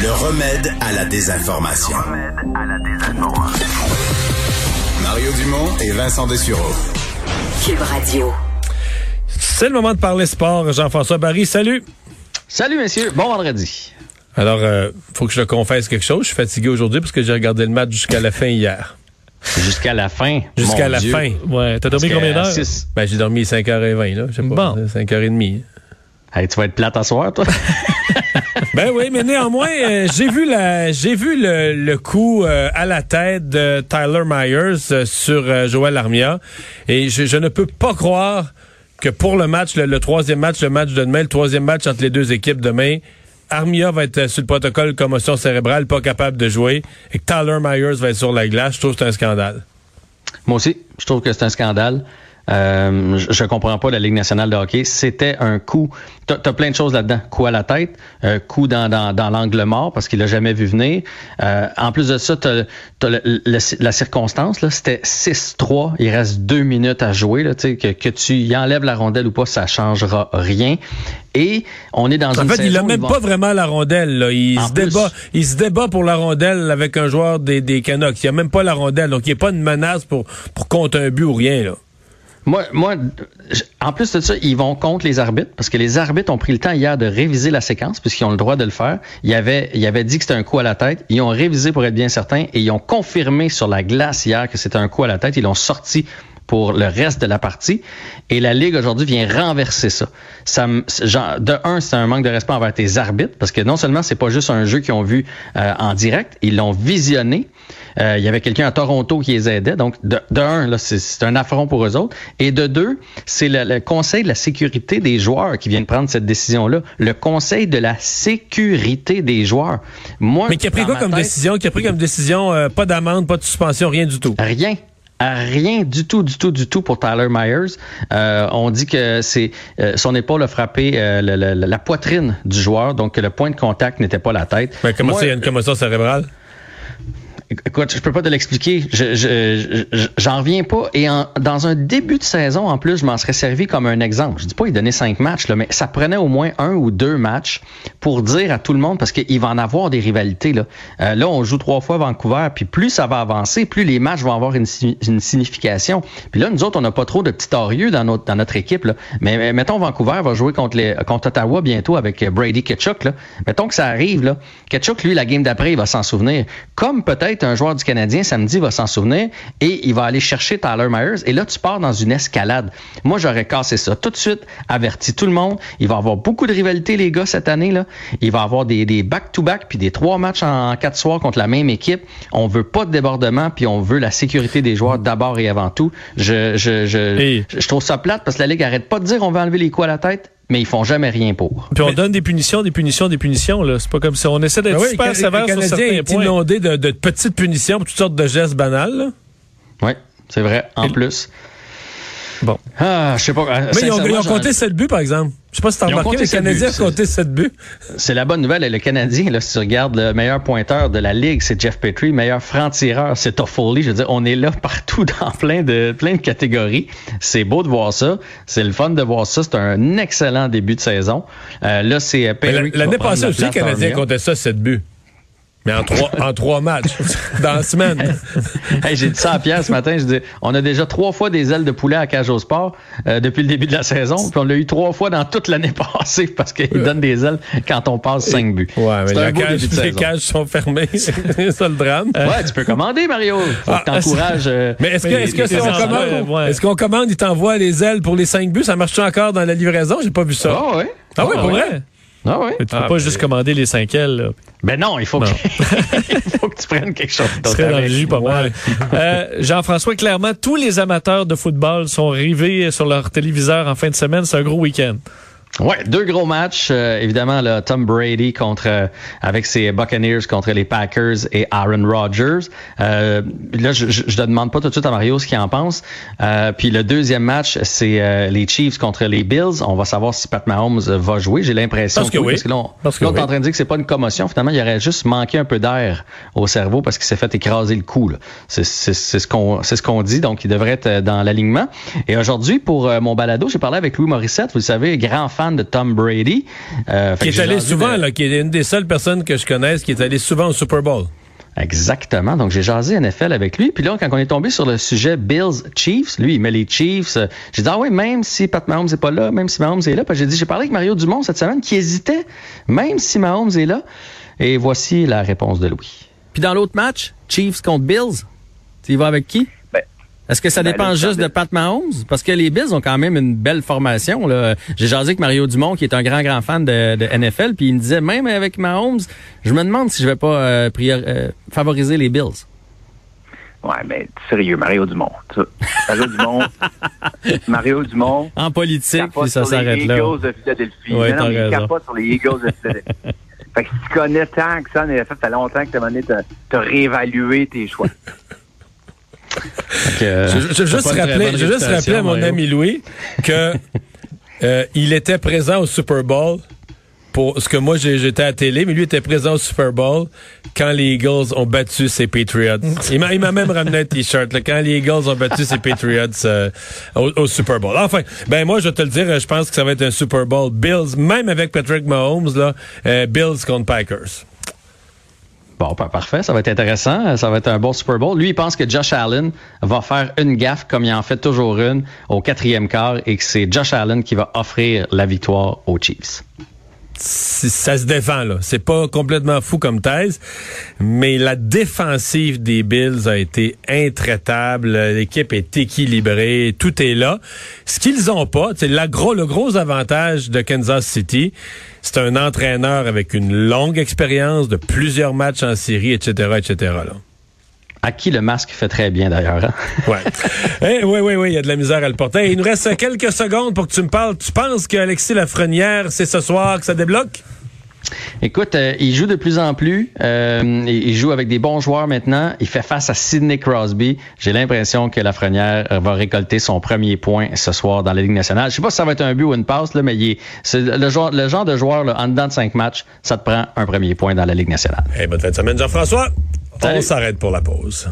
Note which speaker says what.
Speaker 1: Le remède à la désinformation. Mario Dumont et Vincent Dessureau.
Speaker 2: Cube Radio.
Speaker 3: C'est le moment de parler sport. Jean-François Barry, salut.
Speaker 4: Salut, messieurs. Bon vendredi.
Speaker 3: Alors, euh, faut que je te confesse quelque chose. Je suis fatigué aujourd'hui parce que j'ai regardé le match jusqu'à la fin hier.
Speaker 4: Jusqu'à la fin?
Speaker 3: Jusqu'à la
Speaker 4: Dieu.
Speaker 3: fin.
Speaker 5: Ouais, t'as dormi combien d'heures?
Speaker 3: Ben, j'ai dormi 5h20, là. Je sais pas.
Speaker 5: Bon.
Speaker 3: 5h30.
Speaker 4: Hey, tu vas être plate à soir, toi?
Speaker 3: Ben oui, mais néanmoins, euh, j'ai vu la, j'ai vu le, le coup euh, à la tête de Tyler Myers euh, sur Joël Armia, et je, ne peux pas croire que pour le match, le, troisième match, le match de demain, le troisième match entre les deux équipes demain, Armia va être sur le protocole commotion cérébrale, pas capable de jouer, et que Tyler Myers va être sur la glace. Je trouve que c'est un scandale.
Speaker 4: Moi aussi, je trouve que c'est un scandale. Euh, je, je comprends pas la Ligue nationale de hockey. C'était un coup. T'as as plein de choses là-dedans. Coup à la tête, euh, coup dans, dans, dans l'angle mort parce qu'il l'a jamais vu venir. Euh, en plus de ça, t'as la circonstance. là, C'était 6-3. Il reste deux minutes à jouer. Là, que, que tu y enlèves la rondelle ou pas, ça changera rien. Et on est dans
Speaker 3: En
Speaker 4: une
Speaker 3: fait, il a
Speaker 4: où
Speaker 3: même
Speaker 4: vont-
Speaker 3: pas vraiment la rondelle. Là. Il,
Speaker 4: En
Speaker 3: se
Speaker 4: plus.
Speaker 3: débat, il se débat pour la rondelle avec un joueur des, des Canucks. Il a même pas la rondelle. Donc, il n'est pas une menace pour, pour compter un but ou rien. Là.
Speaker 4: Moi, moi, en plus de ça, ils vont contre les arbitres parce que les arbitres ont pris le temps hier de réviser la séquence puisqu'ils ont le droit de le faire. Ils avaient, ils avaient dit que c'était un coup à la tête. Ils ont révisé pour être bien certains et ils ont confirmé sur la glace hier que c'était un coup à la tête. Ils l'ont sorti pour le reste de la partie. Et la Ligue aujourd'hui vient renverser ça. ça genre, de un, c'est un manque de respect envers tes arbitres, parce que non seulement c'est pas juste un jeu qu'ils ont vu euh, en direct, ils l'ont visionné. Euh, Il y avait quelqu'un à Toronto qui les aidait. Donc, de, de un, c'est, un affront pour eux autres. Et de deux, c'est le, le Conseil de la sécurité des joueurs qui vient de prendre cette décision-là. Le Conseil de la sécurité des joueurs. Moi,
Speaker 3: Mais qui a pris quoi comme
Speaker 4: tête,
Speaker 3: décision? Qui a pris comme décision euh, pas d'amende, pas de suspension, rien du tout?
Speaker 4: Rien. Rien du tout, du tout, du tout pour Tyler Myers. Euh, on dit que c'est euh, son épaule a frappé euh, le- le- la poitrine du joueur, donc que le point de contact n'était pas la tête.
Speaker 3: Mais comment
Speaker 4: Moi,
Speaker 3: ça, il y a une commotion cérébrale?
Speaker 4: Écoute, je peux pas te l'expliquer. Je, je, je- j'en reviens pas. Et en- dans un début de saison, en plus, je m'en serais servi comme un exemple. Je dis pas il donnait cinq matchs, là, mais ça prenait au moins un ou deux matchs pour dire à tout le monde, parce qu'il va en avoir des rivalités. Là, Euh, là on joue trois fois Vancouver, puis plus ça va avancer, plus les matchs vont avoir une, une signification. Puis là, nous autres, on n'a pas trop de petits torieux dans notre, dans notre équipe. Là. Mais, mais mettons, Vancouver va jouer contre, les, contre Ottawa bientôt avec euh, Brady Ketchuk. Là. Mettons que ça arrive. Là. Ketchuk, lui, la game d'après, il va s'en souvenir. Comme peut-être un joueur du Canadien samedi va s'en souvenir et il va aller chercher Tyler Myers. Et là, tu pars dans une escalade. Moi, j'aurais cassé ça tout de suite, averti tout le monde. Il va y avoir beaucoup de rivalité, les gars, cette année. là. Il va y avoir des des back-to-back puis des trois matchs en, en quatre soirs contre la même équipe. On veut pas de débordement puis on veut la sécurité des joueurs d'abord et avant tout. Je, je, je, je, je trouve ça plate parce que la Ligue arrête pas de dire on va enlever les coups à la tête, mais ils font jamais rien pour.
Speaker 5: Puis on donne des punitions, des punitions, des punitions. là. C'est pas comme si on essaie d'être
Speaker 3: Ben oui,
Speaker 5: super sévère sur certains
Speaker 3: est
Speaker 5: points.
Speaker 3: inondé de, de petites punitions pour toutes sortes de gestes banals. là.
Speaker 4: Oui, c'est vrai. En plus.
Speaker 5: Bon.
Speaker 4: Ah, je sais pas. euh,
Speaker 3: Mais ils ont, ils compté 7 buts, par exemple. Je sais pas si t'as remarqué,
Speaker 4: compté
Speaker 3: les
Speaker 4: sept
Speaker 3: Canadiens
Speaker 4: buts,
Speaker 3: ont compté 7 buts.
Speaker 4: C'est la bonne nouvelle. Et le Canadien, là, si tu regardes le meilleur pointeur de la Ligue, c'est Jeff Petrie. Meilleur franc-tireur, c'est Toffoli. Je veux dire, on est là partout dans plein de, plein de catégories. C'est beau de voir ça. C'est le fun de voir ça. C'est un excellent début de saison. Euh, là, c'est euh,
Speaker 3: Mais
Speaker 4: Perry. qui
Speaker 3: L'année passée aussi, les Canadiens comptaient ça 7 buts. Mais en trois, en trois matchs, dans la semaine.
Speaker 4: Hey, j'ai dit ça à Pierre ce matin. Je dis, on a déjà trois fois des ailes de poulet à cage au sport euh, depuis le début de la saison. Puis on l'a eu trois fois dans toute l'année passée parce qu'ils donnent des ailes quand on passe cinq buts.
Speaker 3: Ouais, mais
Speaker 4: C'est
Speaker 3: la
Speaker 4: un beau
Speaker 3: cage-
Speaker 4: début de
Speaker 3: les
Speaker 4: saison.
Speaker 3: cages sont fermées. c'est ça le drame.
Speaker 4: Ouais, tu peux commander, Mario. Faut
Speaker 3: Ah,
Speaker 4: que t'encourages. euh,
Speaker 3: Mais est-ce que, est-ce que
Speaker 5: les-
Speaker 3: si
Speaker 5: les
Speaker 3: on
Speaker 5: enfants,
Speaker 3: commande,
Speaker 5: ouais.
Speaker 3: est-ce qu'on commande, il t'envoie les ailes pour les 5 buts? Ça marche encore dans la livraison? J'ai pas vu ça.
Speaker 4: Ah ouais.
Speaker 3: Ah oui,
Speaker 5: Ah
Speaker 3: pour
Speaker 5: ouais?
Speaker 3: vrai?
Speaker 4: Ah.
Speaker 5: Mais tu peux
Speaker 3: Ah,
Speaker 5: pas
Speaker 3: mais-
Speaker 5: juste commander les 5 L. là.
Speaker 4: Ben non, il faut,
Speaker 5: Non.
Speaker 4: Que, il faut que tu prennes quelque chose d'autre.
Speaker 5: serait dans le
Speaker 4: avec.
Speaker 5: jus pas mal. Euh, Jean-François, clairement, tous les amateurs de football sont rivés sur leur téléviseur en fin de semaine. C'est un gros week-end.
Speaker 4: Ouais, deux gros matchs. euh, évidemment, là, Tom Brady contre euh, avec ses Buccaneers contre les Packers et Aaron Rodgers. Euh, là, je, je, je ne demande pas tout de suite à Mario ce qu'il en pense. Euh, puis le deuxième match, c'est euh, les Chiefs contre les Bills. On va savoir si Pat Mahomes va jouer. J'ai l'impression
Speaker 3: Parce que oui.
Speaker 4: Parce que là, on,
Speaker 3: Parce que
Speaker 4: là, on est
Speaker 3: oui.
Speaker 4: en train de dire que c'est pas une commotion. Finalement, il aurait juste manqué un peu d'air au cerveau parce qu'il s'est fait écraser le cou. C'est ce qu'on c'est ce qu'on dit. Donc, il devrait être euh, dans l'alignement. Et aujourd'hui, pour mon balado, j'ai parlé avec Louis Morissette. Vous le savez, grand fan fan de Tom Brady.
Speaker 3: Euh, qui est allé souvent, là, qui est une des seules personnes que je connaisse qui est allé souvent au Super Bowl.
Speaker 4: Exactement. Donc, j'ai jasé NFL avec lui. Puis là, quand on est tombé sur le sujet Bills Chiefs, lui, il met les Chiefs. Euh, j'ai dit, ah oui, même si Pat Mahomes n'est pas là, même si Mahomes est là. Puis j'ai dit, j'ai parlé avec Mario Dumont cette semaine qui hésitait, même si Mahomes est là. Et voici la réponse de Louis.
Speaker 6: Puis dans l'autre match, Chiefs contre Bills, tu y vas avec qui? Est-ce que ça ben, dépend juste de Pat Mahomes? Parce que les Bills ont quand même une belle formation. Là. J'ai jasé avec Mario Dumont, qui est un grand, grand fan de, NFL, puis il me disait, même avec Mahomes, je me demande si je vais pas euh, euh, favoriser les Bills.
Speaker 7: Ouais, mais sérieux, Mario Dumont. Mario Dumont. Mario Dumont.
Speaker 6: En politique, puis ça s'arrête
Speaker 7: là. Les Eagles de Philadelphie. Ouais, non, il capote sur les Eagles de Philadelphie. fait que si tu connais tant que ça en effet, ça fait longtemps que tu as, réévalué tes choix.
Speaker 3: Euh, je, veux juste rappeler, je juste rappeler à mon ami Louis que euh, il était présent au Super Bowl pour ce que moi j'étais à télé, mais lui était présent au Super Bowl quand les Eagles ont battu ses Patriots. il m'a même ramené un t-shirt quand les Eagles ont battu ses Patriots euh, au, Super Bowl. Enfin, ben moi je vais te le dire, je pense que ça va être un Super Bowl Bills, même avec Patrick Mahomes là, Bills contre Packers.
Speaker 4: Bon, parfait, ça va être intéressant. Ça va être un bon Super Bowl. Lui, il pense que Josh Allen va faire une gaffe comme il en fait toujours une au quatrième quart et que c'est Josh Allen qui va offrir la victoire aux Chiefs
Speaker 3: ça se défend là. C'est pas complètement fou comme thèse, mais la défensive des Bills a été intraitable. L'équipe est équilibrée, tout est là. Ce qu'ils ont pas, c'est gros, le gros avantage de Kansas City, c'est un entraîneur avec une longue expérience de plusieurs matchs en série, etc., etc.
Speaker 4: À qui le masque fait très bien d'ailleurs. Hein?
Speaker 3: Ouais. Eh, oui, oui, oui, il y a de la misère à le porter. il nous reste quelques secondes pour que tu me parles. Tu penses qu'Alexis Lafrenière, c'est ce soir que ça débloque?
Speaker 4: Écoute, euh, il joue de plus en plus. Euh, il joue avec des bons joueurs maintenant. Il fait face à Sidney Crosby. J'ai l'impression que Lafrenière va récolter son premier point ce soir dans la Ligue nationale. Je sais pas si ça va être un but ou une passe, là, mais il est, c'est le, genre, le genre de joueur là, en dedans de cinq matchs, ça te prend un premier point dans la Ligue nationale.
Speaker 3: Hey, bonne fin de semaine, Jean-François. On s'arrête pour la pause.